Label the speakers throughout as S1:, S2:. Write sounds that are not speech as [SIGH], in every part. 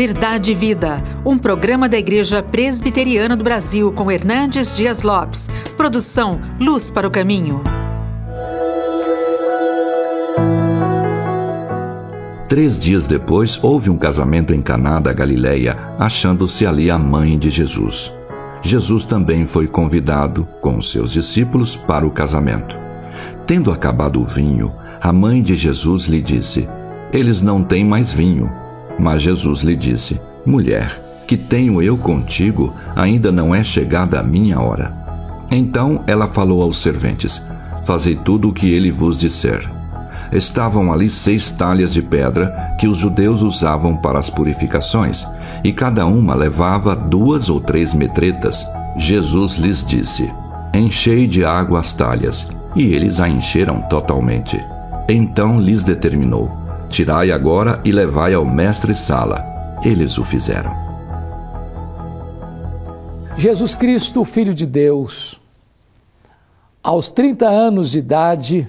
S1: Verdade e Vida, um programa da Igreja Presbiteriana do Brasil com Hernandes Dias Lopes. Produção Luz para o Caminho.
S2: Três dias depois, houve um casamento em Caná da Galileia, achando-se ali a mãe de Jesus. Jesus também foi convidado, com seus discípulos, para o casamento. Tendo acabado o vinho, a mãe de Jesus lhe disse: Eles não têm mais vinho. Mas Jesus lhe disse: Mulher, que tenho eu contigo, ainda não é chegada a minha hora. Então ela falou aos serventes: Fazei tudo o que ele vos disser. Estavam ali seis talhas de pedra que os judeus usavam para as purificações, e cada uma levava duas ou três metretas. Jesus lhes disse: Enchei de água as talhas, e eles a encheram totalmente. Então lhes determinou: Tirai agora e levai ao mestre Sala. Eles o fizeram.
S3: Jesus Cristo, Filho de Deus, aos 30 anos de idade,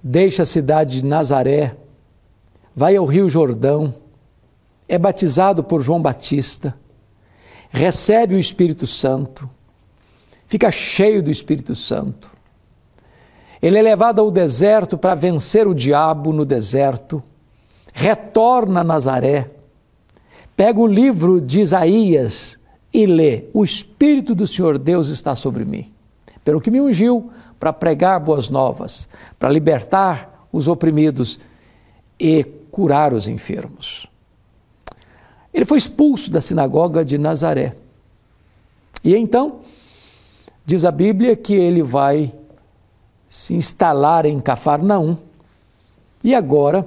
S3: deixa a cidade de Nazaré, vai ao Rio Jordão, é batizado por João Batista, recebe o Espírito Santo, fica cheio do Espírito Santo. Ele é levado ao deserto para vencer o diabo no deserto retorna a Nazaré, pega o livro de Isaías e lê: O Espírito do Senhor Deus está sobre mim, pelo que me ungiu para pregar boas novas, para libertar os oprimidos e curar os enfermos. Ele foi expulso da sinagoga de Nazaré. E então, diz a Bíblia que ele vai se instalar em Cafarnaum. E agora,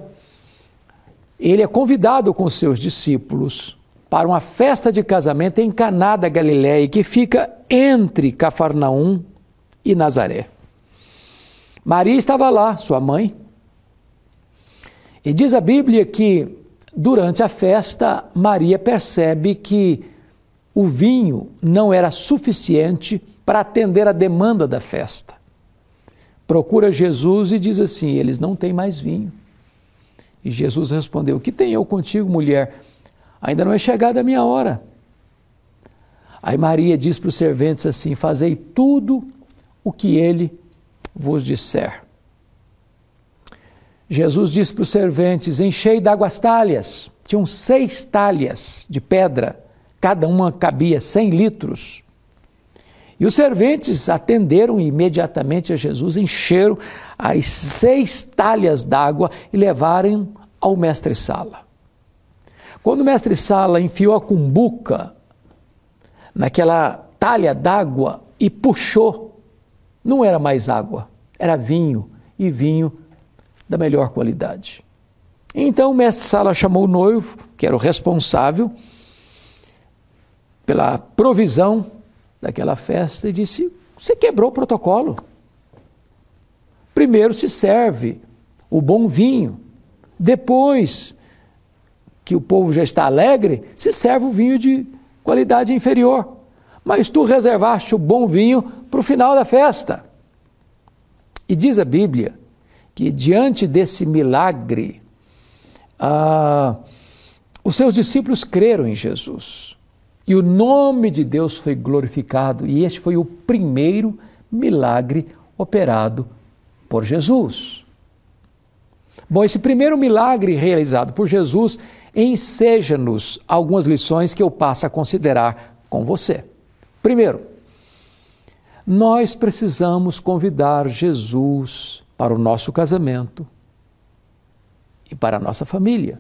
S3: ele é convidado com seus discípulos para uma festa de casamento em Caná da Galiléia, que fica entre Cafarnaum e Nazaré. Maria estava lá, sua mãe. E diz a Bíblia que durante a festa Maria percebe que o vinho não era suficiente para atender a demanda da festa. Procura Jesus e diz assim: eles não têm mais vinho. E Jesus respondeu: Que tenho eu contigo, mulher? Ainda não é chegada a minha hora. Aí Maria diz para os serventes assim: Fazei tudo o que ele vos disser. Jesus disse para os serventes: Enchei d'água as talhas. Tinham seis talhas de pedra, cada uma cabia cem litros. E os serventes atenderam imediatamente a Jesus, encheram as seis talhas d'água e levaram ao mestre-sala. Quando o mestre-sala enfiou a cumbuca naquela talha d'água e puxou, não era mais água, era vinho, e vinho da melhor qualidade. Então o mestre-sala chamou o noivo, que era o responsável pela provisão daquela festa, e disse: Você quebrou o protocolo. Primeiro se serve o bom vinho, depois que o povo já está alegre, se serve o vinho de qualidade inferior. Mas tu reservaste o bom vinho para o final da festa. E diz a Bíblia que diante desse milagre, ah, os seus discípulos creram em Jesus. E o nome de Deus foi glorificado. E este foi o primeiro milagre operado por Jesus. Bom, esse primeiro milagre realizado por Jesus enseja-nos algumas lições que eu passo a considerar com você. Primeiro, nós precisamos convidar Jesus para o nosso casamento e para a nossa família.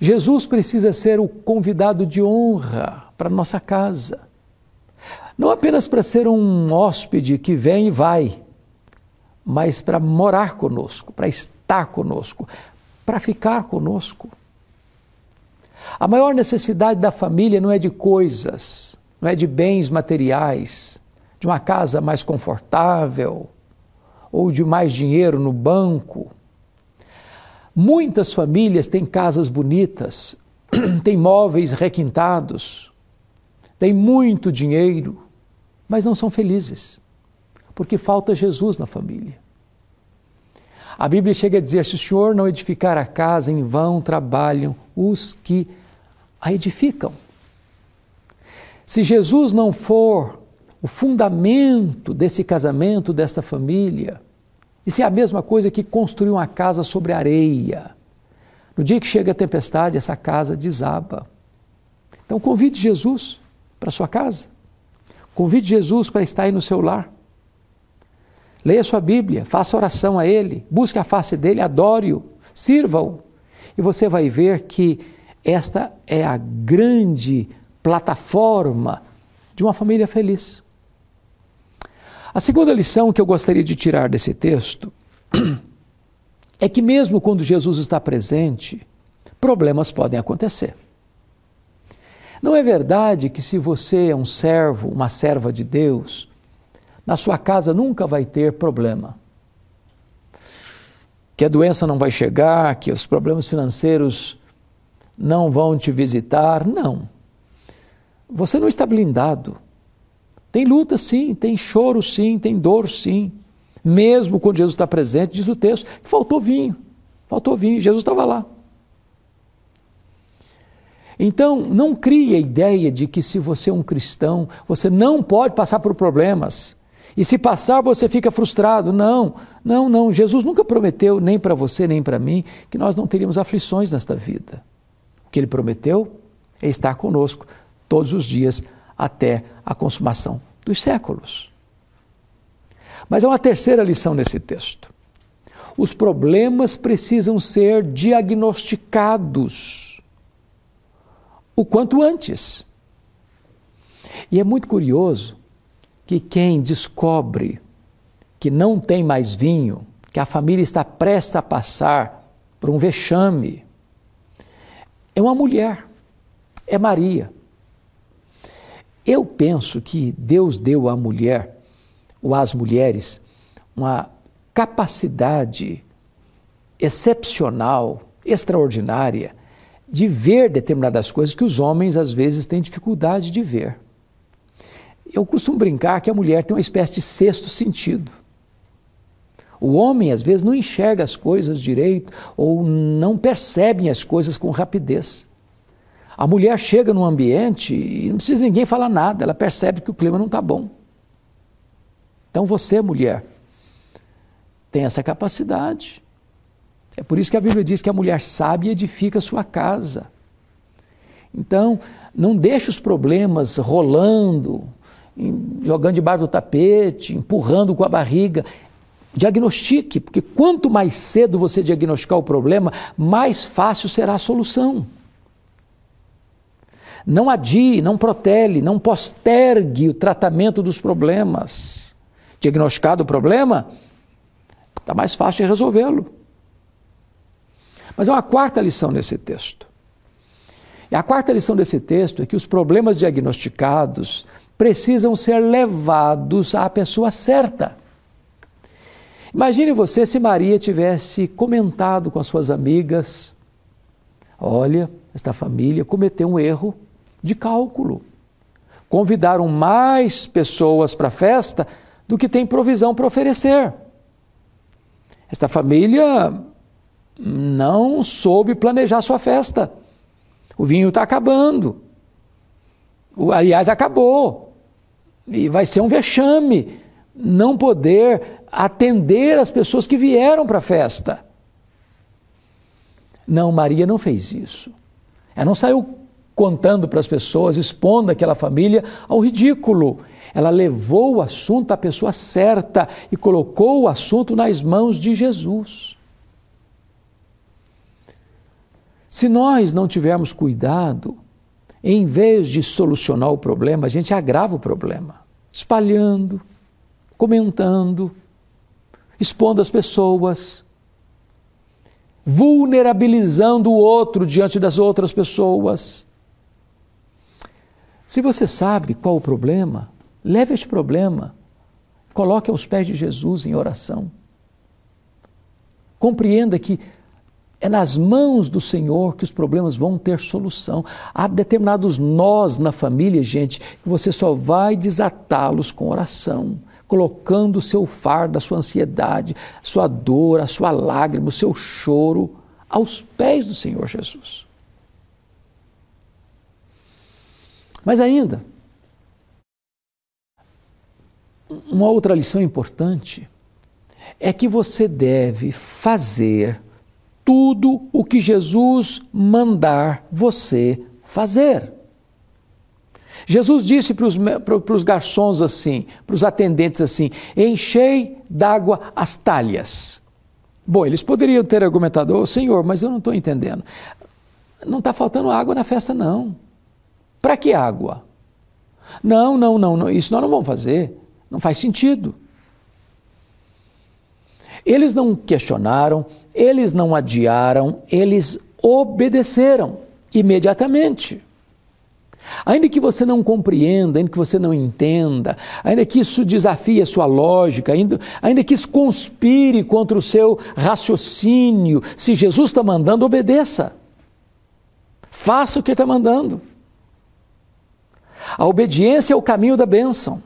S3: Jesus precisa ser o convidado de honra para nossa casa. Não apenas para ser um hóspede que vem e vai, mas para morar conosco, para estar conosco, para ficar conosco. A maior necessidade da família não é de coisas, não é de bens materiais, de uma casa mais confortável ou de mais dinheiro no banco. Muitas famílias têm casas bonitas, [CLEARS THROAT] têm móveis requintados, têm muito dinheiro, mas não são felizes porque falta Jesus na família. A Bíblia chega a dizer: se o Senhor não edificar a casa, em vão trabalham os que a edificam. Se Jesus não for o fundamento desse casamento, desta família, isso é a mesma coisa que construir uma casa sobre areia. No dia que chega a tempestade, essa casa desaba. Então convide Jesus para sua casa. Convide Jesus para estar aí no seu lar. Leia sua Bíblia, faça oração a Ele, busque a face dele, adore-o, sirva-o. E você vai ver que esta é a grande plataforma de uma família feliz. A segunda lição que eu gostaria de tirar desse texto [CLEARS THROAT] é que, mesmo quando Jesus está presente, problemas podem acontecer. Não é verdade que, se você é um servo, uma serva de Deus, na sua casa nunca vai ter problema. Que a doença não vai chegar, que os problemas financeiros não vão te visitar. Não. Você não está blindado. Tem luta sim, tem choro sim, tem dor sim. Mesmo quando Jesus está presente, diz o texto que faltou vinho. Faltou vinho, Jesus estava lá. Então, não crie a ideia de que se você é um cristão, você não pode passar por problemas. E se passar, você fica frustrado. Não, não, não. Jesus nunca prometeu, nem para você, nem para mim, que nós não teríamos aflições nesta vida. O que ele prometeu é estar conosco todos os dias até a consumação dos séculos. Mas há uma terceira lição nesse texto. Os problemas precisam ser diagnosticados o quanto antes. E é muito curioso que quem descobre que não tem mais vinho, que a família está prestes a passar por um vexame, é uma mulher, é Maria. Eu penso que Deus deu à mulher, ou às mulheres, uma capacidade excepcional, extraordinária, de ver determinadas coisas que os homens às vezes têm dificuldade de ver. Eu costumo brincar que a mulher tem uma espécie de sexto sentido. O homem, às vezes, não enxerga as coisas direito ou não percebe as coisas com rapidez. A mulher chega num ambiente e não precisa ninguém falar nada, ela percebe que o clima não está bom. Então você, mulher, tem essa capacidade. É por isso que a Bíblia diz que a mulher sábia edifica sua casa. Então, não deixe os problemas rolando, jogando debaixo do tapete, empurrando com a barriga. Diagnostique, porque quanto mais cedo você diagnosticar o problema, mais fácil será a solução. Não adie, não protele, não postergue o tratamento dos problemas. Diagnosticado o problema, está mais fácil resolvê-lo. Mas há uma quarta lição nesse texto. E a quarta lição desse texto é que os problemas diagnosticados precisam ser levados à pessoa certa. Imagine você se Maria tivesse comentado com as suas amigas: olha, esta família cometeu um erro de cálculo. Convidaram mais pessoas para a festa do que tem provisão para oferecer. Esta família não soube planejar sua festa. O vinho está acabando. O, aliás, acabou. E vai ser um vexame não poder atender as pessoas que vieram para a festa. Não, Maria não fez isso. Ela não saiu contando para as pessoas, expondo aquela família ao ridículo. Ela levou o assunto à pessoa certa e colocou o assunto nas mãos de Jesus. Se nós não tivermos cuidado, em vez de solucionar o problema, a gente agrava o problema, espalhando, comentando, expondo as pessoas, vulnerabilizando o outro diante das outras pessoas. Se você sabe qual o problema, leve este problema, coloque aos pés de Jesus em oração. Compreenda que é nas mãos do Senhor que os problemas vão ter solução. Há determinados nós na família, gente, que você só vai desatá-los com oração, colocando o seu fardo, a sua ansiedade, sua dor, a sua lágrima, o seu choro aos pés do Senhor Jesus. Mas ainda, uma outra lição importante é que você deve fazer tudo o que Jesus mandar você fazer. Jesus disse para os, garçons assim, para os atendentes assim: enchei d'água as talhas. Bom, eles poderiam ter argumentado, oh, Senhor, mas eu não estou entendendo. Não está faltando água na festa, não. Para que água? Não, não, não, não, isso nós não vamos fazer. Não faz sentido. Eles não questionaram, eles não adiaram, eles obedeceram imediatamente. Ainda que você não compreenda, ainda que você não entenda, ainda que isso desafie a sua lógica, ainda, ainda que isso conspire contra o seu raciocínio, se Jesus está mandando, obedeça. Faça o que está mandando. A obediência é o caminho da bênção.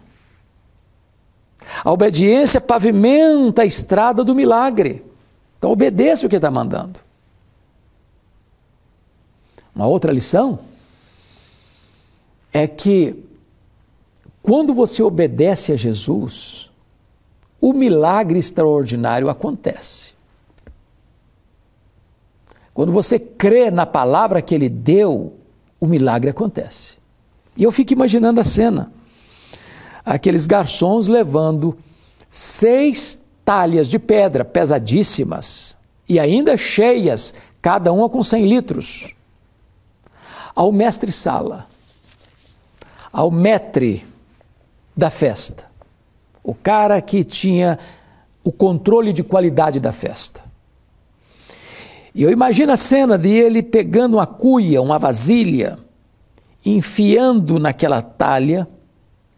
S3: A obediência pavimenta a estrada do milagre. Então obedeça o que está mandando. Uma outra lição é que quando você obedece a Jesus, o milagre extraordinário acontece. Quando você crê na palavra que ele deu, o milagre acontece. E eu fico imaginando a cena aqueles garçons levando seis talhas de pedra pesadíssimas e ainda cheias, cada uma com 100 litros, ao mestre-sala, ao metre da festa, o cara que tinha o controle de qualidade da festa. E eu imagino a cena de ele pegando uma cuia, uma vasilha, enfiando naquela talha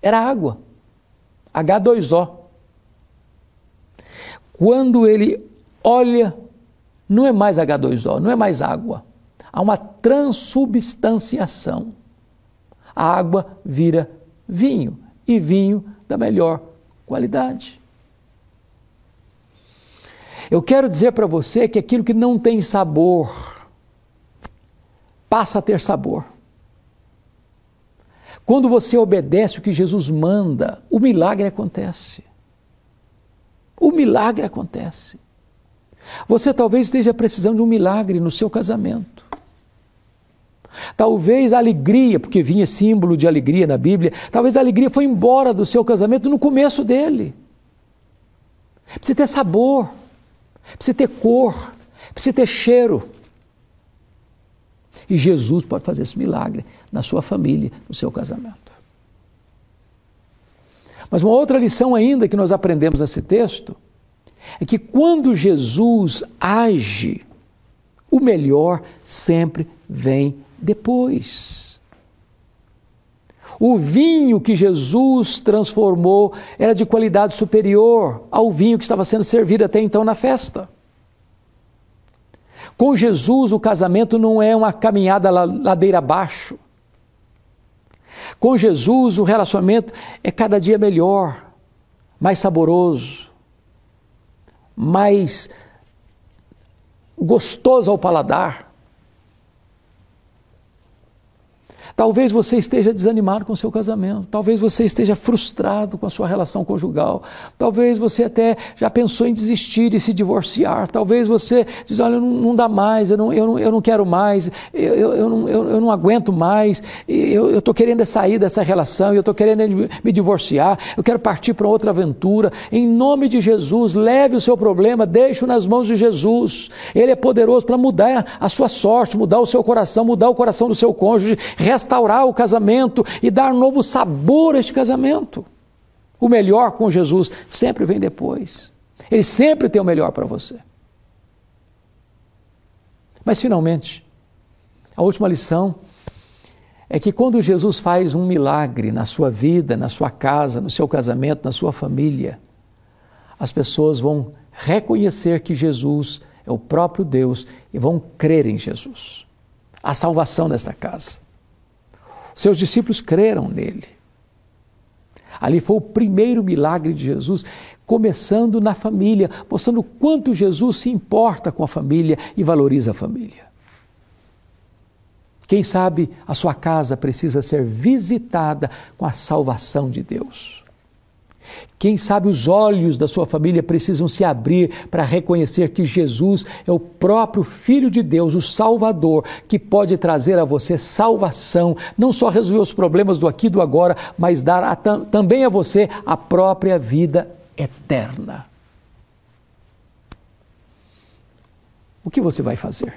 S3: era água. H2O. Quando ele olha, não é mais H2O, não é mais água. Há uma transubstanciação. A água vira vinho e vinho da melhor qualidade. Eu quero dizer para você que aquilo que não tem sabor passa a ter sabor. Quando você obedece o que Jesus manda, o milagre acontece. O milagre acontece. Você talvez esteja precisando de um milagre no seu casamento. Talvez a alegria, porque vinha símbolo de alegria na Bíblia, talvez a alegria foi embora do seu casamento no começo dele. Precisa ter sabor, precisa ter cor, precisa ter cheiro. E Jesus pode fazer esse milagre na sua família, no seu casamento. Mas uma outra lição ainda que nós aprendemos nesse texto é que quando Jesus age, o melhor sempre vem depois. O vinho que Jesus transformou era de qualidade superior ao vinho que estava sendo servido até então na festa. Com Jesus, o casamento não é uma caminhada ladeira abaixo. Com Jesus, o relacionamento é cada dia melhor, mais saboroso, mais gostoso ao paladar. Talvez você esteja desanimado com o seu casamento, talvez você esteja frustrado com a sua relação conjugal, talvez você até já pensou em desistir e se divorciar, talvez você diz: Olha, não, não dá mais, eu não, eu, não, eu não quero mais, eu, eu, eu, não, eu, eu não aguento mais, eu estou querendo sair dessa relação, eu estou querendo me divorciar, eu quero partir para outra aventura. Em nome de Jesus, leve o seu problema, deixe-o nas mãos de Jesus. Ele é poderoso para mudar a sua sorte, mudar o seu coração, mudar o coração do seu cônjuge, restaurar restaurar o casamento e dar novo sabor a este casamento. O melhor com Jesus sempre vem depois. Ele sempre tem o melhor para você. Mas, finalmente, a última lição é que quando Jesus faz um milagre na sua vida, na sua casa, no seu casamento, na sua família, as pessoas vão reconhecer que Jesus é o próprio Deus e vão crer em Jesus. A salvação nesta casa. Seus discípulos creram nele. Ali foi o primeiro milagre de Jesus, começando na família, mostrando quanto Jesus se importa com a família e valoriza a família. Quem sabe a sua casa precisa ser visitada com a salvação de Deus. Quem sabe os olhos da sua família precisam se abrir para reconhecer que Jesus é o próprio Filho de Deus, o Salvador, que pode trazer a você salvação, não só resolver os problemas do aqui e do agora, mas dar a, também a você a própria vida eterna. O que você vai fazer?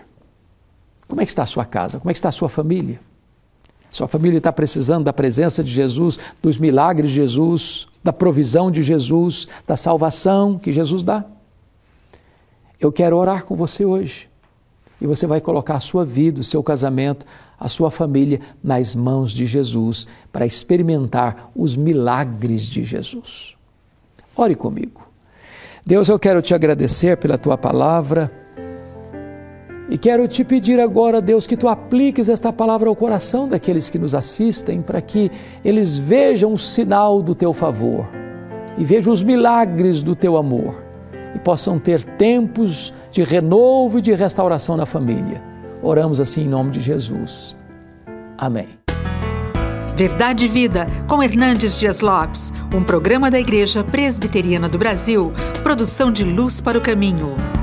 S3: Como é que está a sua casa? Como é que está a sua família? Sua família está precisando da presença de Jesus, dos milagres de Jesus, da provisão de Jesus, da salvação que Jesus dá. Eu quero orar com você hoje. E você vai colocar a sua vida, o seu casamento, a sua família nas mãos de Jesus para experimentar os milagres de Jesus. Ore comigo. Deus, eu quero te agradecer pela tua palavra e quero te pedir agora, Deus, que tu apliques esta palavra ao coração daqueles que nos assistem, para que eles vejam o sinal do teu favor e vejam os milagres do teu amor e possam ter tempos de renovo e de restauração na família. Oramos assim em nome de Jesus. Amém.
S1: Verdade e Vida, com Hernandes Dias Lopes, um programa da Igreja Presbiteriana do Brasil, produção de Luz para o Caminho.